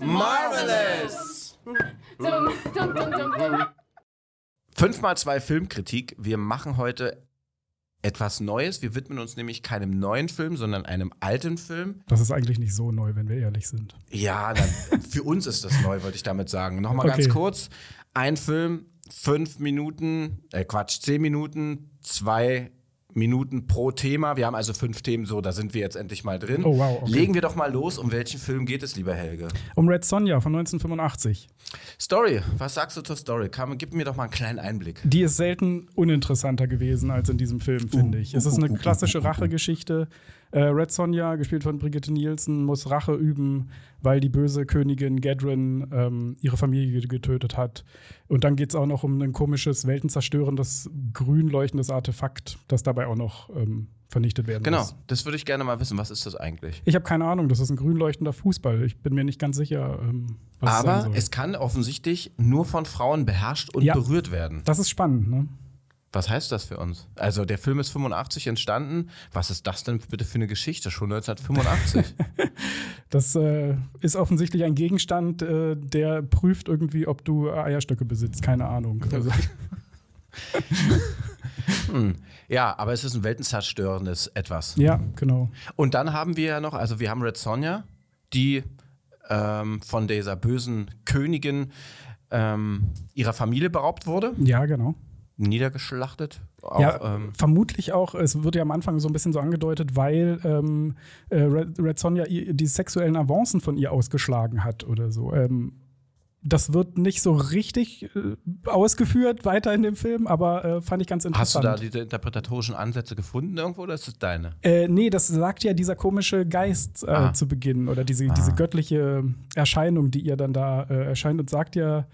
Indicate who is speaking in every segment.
Speaker 1: Marvelous! Fünfmal zwei Filmkritik. Wir machen heute etwas Neues. Wir widmen uns nämlich keinem neuen Film, sondern einem alten Film.
Speaker 2: Das ist eigentlich nicht so neu, wenn wir ehrlich sind.
Speaker 1: Ja, dann, für uns ist das neu, wollte ich damit sagen. Nochmal
Speaker 2: Okay.
Speaker 1: ganz kurz. Ein Film, fünf Minuten, äh Quatsch, zehn Minuten, zwei Minuten pro Thema. Wir haben also fünf Themen, so, da sind wir jetzt endlich mal drin.
Speaker 2: Oh, wow, okay.
Speaker 1: Legen wir doch mal los. Um welchen Film geht es, lieber Helge?
Speaker 2: Um Red Sonja von 1985.
Speaker 1: Story, was sagst du zur Story? Kam, gib mir doch mal einen kleinen Einblick.
Speaker 2: Die ist selten uninteressanter gewesen als in diesem Film, finde ich. Es ist eine klassische Rachegeschichte. Äh, Red Sonja, gespielt von Brigitte Nielsen, muss Rache üben, weil die böse Königin Gadrin ähm, ihre Familie getötet hat. Und dann geht es auch noch um ein komisches, weltenzerstörendes, grün leuchtendes Artefakt, das dabei auch noch ähm, vernichtet werden
Speaker 1: Genau,
Speaker 2: muss.
Speaker 1: das würde ich gerne mal wissen. Was ist das eigentlich?
Speaker 2: Ich habe keine Ahnung, das ist ein grün leuchtender Fußball. Ich bin mir nicht ganz sicher, ähm, was es sein
Speaker 1: Aber
Speaker 2: soll.
Speaker 1: es kann offensichtlich nur von Frauen beherrscht und
Speaker 2: Ja.
Speaker 1: berührt werden.
Speaker 2: das ist spannend, ne?
Speaker 1: Was heißt das für uns? Also der Film ist 85 entstanden. Was ist das denn bitte für eine Geschichte? Schon 1985.
Speaker 2: Das äh, ist offensichtlich ein Gegenstand, äh, der prüft irgendwie, ob du Eierstöcke besitzt. Keine Ahnung. Also,
Speaker 1: hm. Ja, aber es ist ein weltenzerstörendes Etwas.
Speaker 2: ja, genau.
Speaker 1: Und dann haben wir ja noch, also wir haben Red Sonja, die ähm, von dieser bösen Königin ähm, ihrer Familie beraubt wurde,
Speaker 2: Ja, genau.
Speaker 1: Niedergeschlachtet. Auch,
Speaker 2: ja,
Speaker 1: ähm,
Speaker 2: vermutlich auch, es wird ja am Anfang so ein bisschen so angedeutet, weil ähm, äh, Red, Red Sonja die sexuellen Avancen von ihr ausgeschlagen hat oder so. Ähm, das wird nicht so richtig äh, ausgeführt weiter in dem Film, aber äh, fand ich ganz
Speaker 1: hast du
Speaker 2: interessant.
Speaker 1: da diese interpretatorischen Ansätze gefunden irgendwo oder ist das deine?
Speaker 2: Äh, nee, das sagt ja dieser komische Geist äh,
Speaker 1: Ah.
Speaker 2: zu Beginn oder diese, diese göttliche Erscheinung, die ihr dann da erscheint und sagt ja,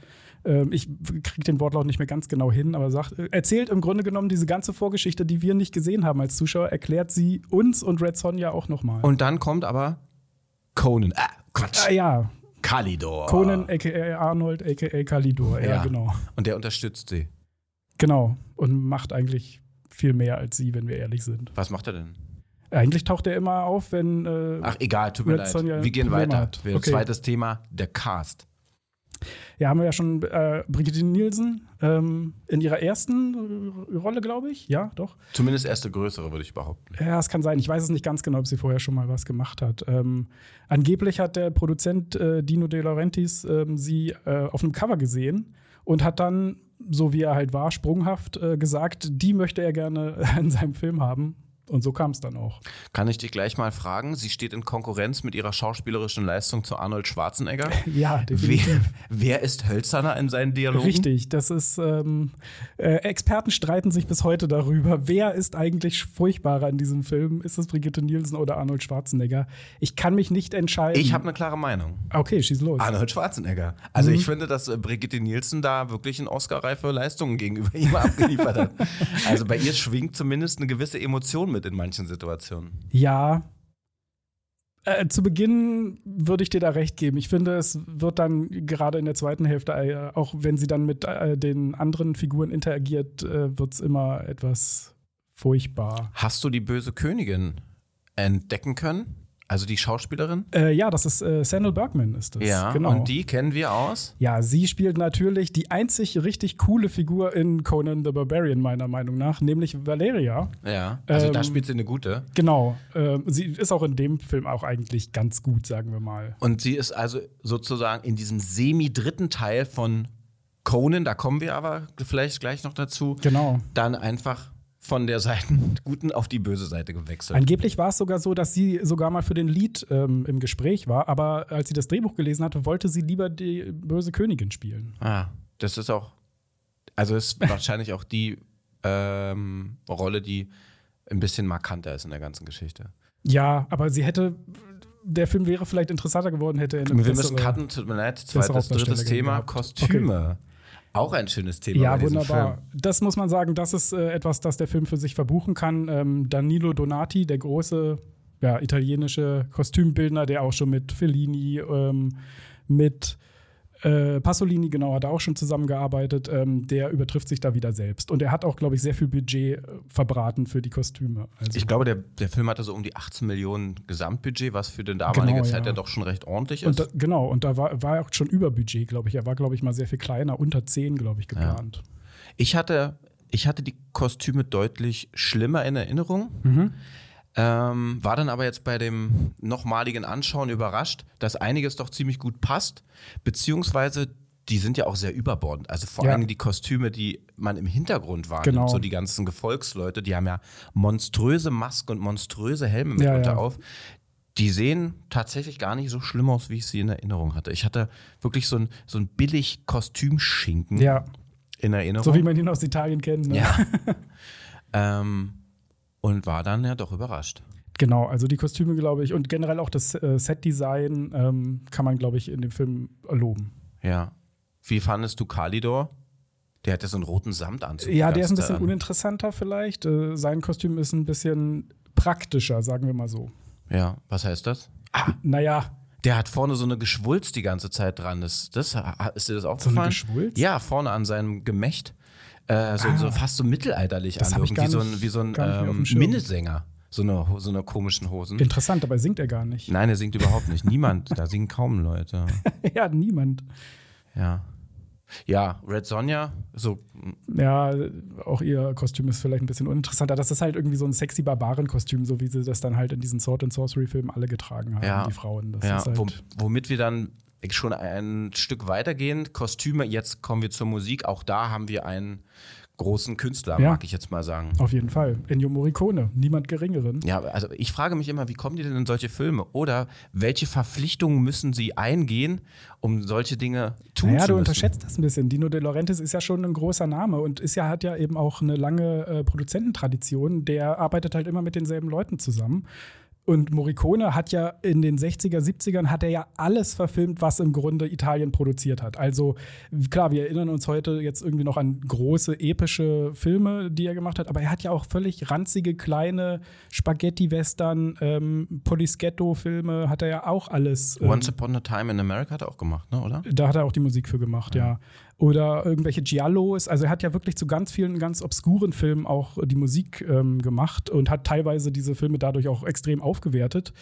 Speaker 2: äh, ich kriege den Wortlaut nicht mehr ganz genau hin, aber sagt, äh, erzählt im Grunde genommen diese ganze Vorgeschichte, die wir nicht gesehen haben als Zuschauer, erklärt sie uns und Red Sonja auch nochmal.
Speaker 1: Und dann kommt aber Conan. Ah, Quatsch.
Speaker 2: Ah, ja,
Speaker 1: Kalidor.
Speaker 2: Conan, a.k.a. Arnold, a.k.a. Kalidor, ja, genau.
Speaker 1: Und der unterstützt sie.
Speaker 2: Genau. Und macht eigentlich viel mehr als sie, wenn wir ehrlich sind.
Speaker 1: Was macht er denn?
Speaker 2: Eigentlich taucht er immer auf, wenn äh,
Speaker 1: Ach, egal, tut mir leid.
Speaker 2: Sonja
Speaker 1: Wir gehen
Speaker 2: Probleme
Speaker 1: weiter.
Speaker 2: hat. Okay.
Speaker 1: Zweites Thema, der Cast.
Speaker 2: Ja, haben wir ja schon äh, Brigitte Nielsen ähm, in ihrer ersten Rolle, glaube ich. Ja, doch.
Speaker 1: Zumindest erste größere, würde ich behaupten.
Speaker 2: Ja, es kann sein. Ich weiß es nicht ganz genau, ob sie vorher schon mal was gemacht hat. Ähm, angeblich hat der Produzent äh, Dino De Laurentiis ähm, sie äh, auf einem Cover gesehen und hat dann, so wie er halt war, sprunghaft äh, gesagt, die möchte er gerne in seinem Film haben. Und so kam es dann auch.
Speaker 1: Kann ich dich gleich mal fragen? Sie steht in Konkurrenz mit ihrer schauspielerischen Leistung zu Arnold Schwarzenegger.
Speaker 2: Ja, definitiv.
Speaker 1: Wer, wer ist hölzerner in seinen Dialogen?
Speaker 2: Richtig, das ist, ähm, äh, Experten streiten sich bis heute darüber, wer ist eigentlich furchtbarer in diesem Film? Ist es Brigitte Nielsen oder Arnold Schwarzenegger? Ich kann mich nicht entscheiden.
Speaker 1: Ich habe eine klare Meinung.
Speaker 2: Okay, schieß los.
Speaker 1: Arnold Schwarzenegger. Also
Speaker 2: Mhm.
Speaker 1: ich finde, dass äh, Brigitte Nielsen da wirklich eine Oscar-reife Leistungen gegenüber ihm abgeliefert hat. Also bei ihr schwingt zumindest eine gewisse Emotion mit in manchen Situationen.
Speaker 2: Ja. Äh, zu Beginn würde ich dir da recht geben. Ich finde, es wird dann gerade in der zweiten Hälfte, äh, auch wenn sie dann mit äh, den anderen Figuren interagiert, äh, wird es immer etwas furchtbar.
Speaker 1: Hast du die böse Königin entdecken können? Also die Schauspielerin?
Speaker 2: Äh, ja, das ist äh, Sandal Bergman ist das.
Speaker 1: Ja,
Speaker 2: genau.
Speaker 1: und die kennen wir aus?
Speaker 2: Ja, sie spielt natürlich die einzig richtig coole Figur in Conan the Barbarian, meiner Meinung nach, nämlich Valeria.
Speaker 1: Ja. Also da
Speaker 2: Ähm,
Speaker 1: spielt sie eine gute.
Speaker 2: Genau. ähm, sie ist auch in dem Film auch eigentlich ganz gut, sagen wir mal.
Speaker 1: Und sie ist also sozusagen in diesem semi-dritten Teil von Conan, da kommen wir aber vielleicht gleich noch dazu,
Speaker 2: Genau.
Speaker 1: dann einfach von der Seiten guten auf die böse Seite gewechselt.
Speaker 2: Angeblich war es sogar so, dass sie sogar mal für den Lied ähm, im Gespräch war, aber als sie das Drehbuch gelesen hatte, wollte sie lieber die böse Königin spielen.
Speaker 1: Ah, das ist auch, also ist wahrscheinlich auch die ähm, Rolle, die ein bisschen markanter ist in der ganzen Geschichte.
Speaker 2: Ja, aber sie hätte, der Film wäre vielleicht interessanter geworden, hätte er eine
Speaker 1: Wir müssen cutten, tut mir leid. Zweites, drittes Thema,
Speaker 2: gehabt.
Speaker 1: Kostüme. Auch ein schönes Thema
Speaker 2: Ja, wunderbar.
Speaker 1: Film.
Speaker 2: Das muss man sagen, das ist äh, etwas, das der Film für sich verbuchen kann. Ähm, Danilo Donati, der große ja, italienische Kostümbildner, der auch schon mit Fellini, ähm, mit Äh, Pasolini, genau, hat er auch schon zusammengearbeitet. Ähm, der übertrifft sich da wieder selbst. Und er hat auch, glaube ich, sehr viel Budget äh, verbraten für die Kostüme.
Speaker 1: Also ich glaube, der, der Film hatte so um die 18 Millionen Gesamtbudget, was für die damalige genau, Zeit ja. ja. doch schon recht ordentlich ist.
Speaker 2: Und da, genau, und da war, war er auch schon über Budget, glaube ich. Er war, glaube ich, mal sehr viel kleiner, unter 10, glaube ich, geplant. Ja.
Speaker 1: Ich hatte, ich hatte die Kostüme deutlich schlimmer in Erinnerung. Mhm. Ähm, war dann aber jetzt bei dem nochmaligen Anschauen überrascht, dass einiges doch ziemlich gut passt, beziehungsweise die sind ja auch sehr überbordend. Also vor ja. allem die Kostüme, die man im Hintergrund wahrnimmt, genau. so die ganzen Gefolgsleute, die haben ja monströse Masken und monströse Helme mitunter ja, ja. auf. Die sehen tatsächlich gar nicht so schlimm aus, wie ich sie in Erinnerung hatte. Ich hatte wirklich so ein, so ein billig Kostümschinken
Speaker 2: ja.
Speaker 1: in Erinnerung.
Speaker 2: So wie man ihn aus Italien kennt. Ne?
Speaker 1: Ja. ähm, und war dann ja doch überrascht.
Speaker 2: Genau, also die Kostüme, glaube ich, und generell auch das äh, Set-Design ähm, kann man, glaube ich, in dem Film loben.
Speaker 1: Ja. Wie fandest du Kalidor? Der hat ja so einen roten Samtanzug.
Speaker 2: Ja, der ist ein bisschen uninteressanter vielleicht. Äh, sein Kostüm ist ein bisschen praktischer, sagen wir mal so.
Speaker 1: Ja, was heißt das?
Speaker 2: Ah, naja.
Speaker 1: Der hat vorne so eine Geschwulst die ganze Zeit dran. Das, das, ist dir das auch
Speaker 2: So eine Geschwulst?
Speaker 1: Ja, vorne an seinem Gemächt. Äh, so, ah, so, fast so mittelalterlich an, irgendwie so ein, wie so ein ähm, Minnesänger. So eine, so eine komischen Hosen.
Speaker 2: Interessant, dabei singt er gar nicht.
Speaker 1: Nein, er singt überhaupt nicht. Niemand. Da singen kaum Leute.
Speaker 2: ja, niemand.
Speaker 1: Ja. Ja, Red Sonja, so.
Speaker 2: Ja, auch ihr Kostüm ist vielleicht ein bisschen uninteressanter. Das ist halt irgendwie so ein sexy Barbaren-Kostüm, so wie sie das dann halt in diesen Sword and Sorcery-Filmen alle getragen haben, ja. die Frauen. Das
Speaker 1: ja, halt womit wir dann schon ein Stück weitergehen. Kostüme, jetzt kommen wir zur Musik. Auch da haben wir einen großen Künstler, ja, mag ich jetzt mal sagen.
Speaker 2: Auf jeden Fall. Ennio Morricone, niemand geringeren.
Speaker 1: Ja, also ich frage mich immer, wie kommen die denn in solche Filme? Oder welche Verpflichtungen müssen sie eingehen, um solche Dinge tun naja, zu müssen? Ja,
Speaker 2: du unterschätzt das ein bisschen. Dino De Laurentiis ist ja schon ein großer Name und ist ja, hat ja eben auch eine lange äh, Produzententradition. Der arbeitet halt immer mit denselben Leuten zusammen. Und Morricone hat ja in den 60er, 70ern hat er ja alles verfilmt, was im Grunde Italien produziert hat. Also klar, wir erinnern uns heute jetzt irgendwie noch an große epische Filme, die er gemacht hat, aber er hat ja auch völlig ranzige kleine Spaghetti-Western, ähm, Polischetto-Filme, hat er ja auch alles.
Speaker 1: Ähm, Once Upon a Time in America hat er auch gemacht, ne, oder?
Speaker 2: Da hat er auch die Musik für gemacht, ja. ja oder irgendwelche Giallos. Also er hat ja wirklich zu ganz vielen ganz obskuren Filmen auch die Musik ähm, gemacht und hat teilweise diese Filme dadurch auch extrem aufgewertet.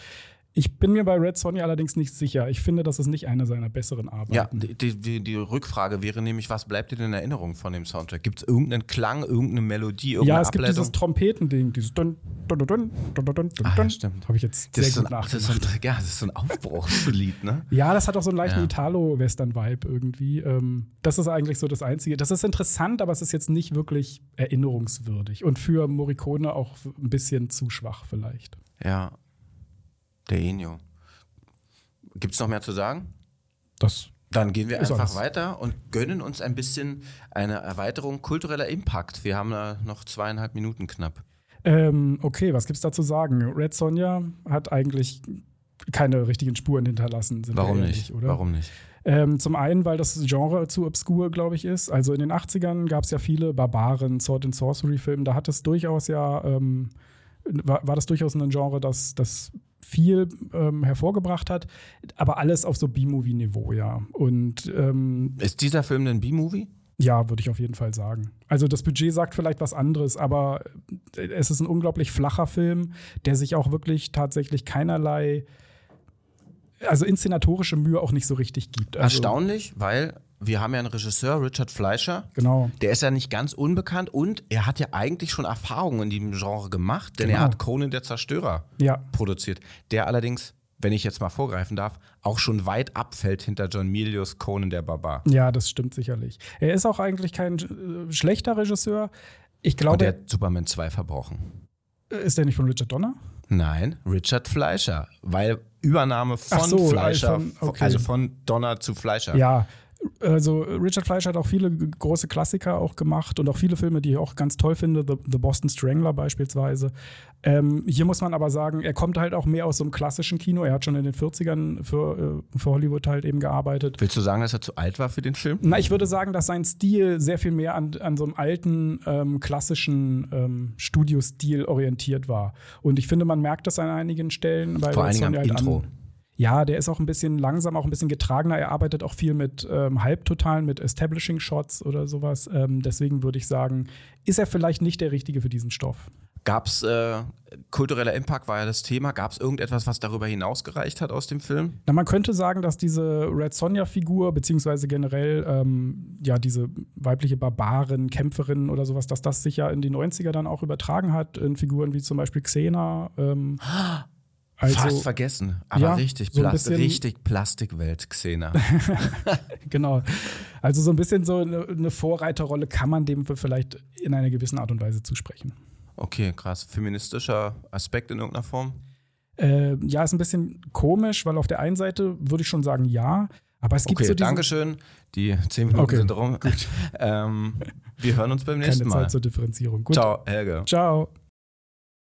Speaker 2: Ich bin mir bei Red Sonja allerdings nicht sicher. Ich finde, das ist nicht eine seiner besseren Arbeiten.
Speaker 1: Ja, die, die, die Rückfrage wäre nämlich, was bleibt dir denn in Erinnerung von dem Soundtrack? Gibt es irgendeinen Klang, irgendeine Melodie, irgendeine
Speaker 2: Ja, es Ableitung? gibt dieses Trompetending, dieses dun, dun, dun, dun, dun, dun, dun,
Speaker 1: ah, ja, stimmt.
Speaker 2: Habe ich jetzt das sehr gut
Speaker 1: das ist so ein, Ja, das ist so ein Aufbruchslied, ne?
Speaker 2: ja, das hat auch so einen leichten ja. Italo-Western-Vibe irgendwie. Ähm, das ist eigentlich so das Einzige. Das ist interessant, aber es ist jetzt nicht wirklich erinnerungswürdig. Und für Morricone auch ein bisschen zu schwach vielleicht.
Speaker 1: Ja, der Enio. Gibt es noch mehr zu sagen?
Speaker 2: Das
Speaker 1: dann gehen wir einfach alles. weiter und gönnen uns ein bisschen eine Erweiterung kultureller Impact. Wir haben da noch zweieinhalb Minuten knapp.
Speaker 2: Ähm, okay, was gibt es da zu sagen? Red Sonja hat eigentlich keine richtigen Spuren hinterlassen.
Speaker 1: Warum ehrlich, nicht? Oder? Warum nicht?
Speaker 2: Ähm, zum einen, weil das Genre zu obskur, glaube ich, ist. Also in den 80ern gab es ja viele Barbaren, Sword and Sorcery-Filme. Da hat es durchaus ja, ähm, war, war, das durchaus ein Genre, das, das viel ähm, hervorgebracht hat, aber alles auf so B-Movie-Niveau, ja. Und ähm,
Speaker 1: ist dieser Film denn B-Movie?
Speaker 2: Ja, würde ich auf jeden Fall sagen. Also das Budget sagt vielleicht was anderes, aber es ist ein unglaublich flacher Film, der sich auch wirklich tatsächlich keinerlei, also inszenatorische Mühe auch nicht so richtig gibt.
Speaker 1: Also Erstaunlich, weil wir haben ja einen Regisseur, Richard Fleischer.
Speaker 2: Genau.
Speaker 1: Der ist ja nicht ganz unbekannt und er hat ja eigentlich schon Erfahrungen in diesem Genre gemacht, denn genau. er hat Conan der Zerstörer
Speaker 2: ja.
Speaker 1: produziert. Der allerdings, wenn ich jetzt mal vorgreifen darf, auch schon weit abfällt hinter John Milius Conan der Barbar.
Speaker 2: Ja, das stimmt sicherlich. Er ist auch eigentlich kein äh, schlechter Regisseur. Ich glaube. Und
Speaker 1: der hat Superman 2 verbrochen.
Speaker 2: Ist der nicht von Richard Donner?
Speaker 1: Nein, Richard Fleischer, weil Übernahme von so, Fleischer, von, okay. also von Donner zu Fleischer.
Speaker 2: Ja, also Richard Fleischer hat auch viele große Klassiker auch gemacht und auch viele Filme, die ich auch ganz toll finde, The, The Boston Strangler beispielsweise. Ähm, hier muss man aber sagen, er kommt halt auch mehr aus so einem klassischen Kino. Er hat schon in den 40ern für, äh, für Hollywood halt eben gearbeitet.
Speaker 1: Willst du sagen, dass er zu alt war für den Film?
Speaker 2: Na, ich würde sagen, dass sein Stil sehr viel mehr an, an so einem alten, ähm, klassischen ähm, Studiostil orientiert war. Und ich finde, man merkt das an einigen Stellen.
Speaker 1: Vor allem am halt Intro. An,
Speaker 2: Ja, der ist auch ein bisschen langsam, auch ein bisschen getragener. Er arbeitet auch viel mit ähm, Halbtotalen, mit Establishing Shots oder sowas. Ähm, deswegen würde ich sagen, ist er vielleicht nicht der Richtige für diesen Stoff.
Speaker 1: Gab es äh, kultureller Impact war ja das Thema. Gab es irgendetwas, was darüber hinaus gereicht hat aus dem Film?
Speaker 2: Na, man könnte sagen, dass diese Red Sonja-Figur, beziehungsweise generell ähm, ja diese weibliche Barbarin, Kämpferin oder sowas, dass das sich ja in die 90er dann auch übertragen hat, in Figuren wie zum Beispiel Xena. Ähm,
Speaker 1: also, Fast vergessen, aber ja, richtig, so Plast richtig Plastikwelt, Xena.
Speaker 2: genau. Also so ein bisschen so eine, Vorreiterrolle kann man dem vielleicht in einer gewissen Art und Weise zusprechen.
Speaker 1: Okay, krass. Feministischer Aspekt in irgendeiner Form?
Speaker 2: Äh, ja, ist ein bisschen komisch, weil auf der einen Seite würde ich schon sagen, ja. Aber es gibt
Speaker 1: okay,
Speaker 2: so
Speaker 1: diesen Dankeschön. Die zehn Minuten okay. sind rum. ähm, wir hören uns beim nächsten
Speaker 2: Keine
Speaker 1: Mal.
Speaker 2: Zeit zur Differenzierung. Gut.
Speaker 1: Ciao, Helge.
Speaker 2: Ciao.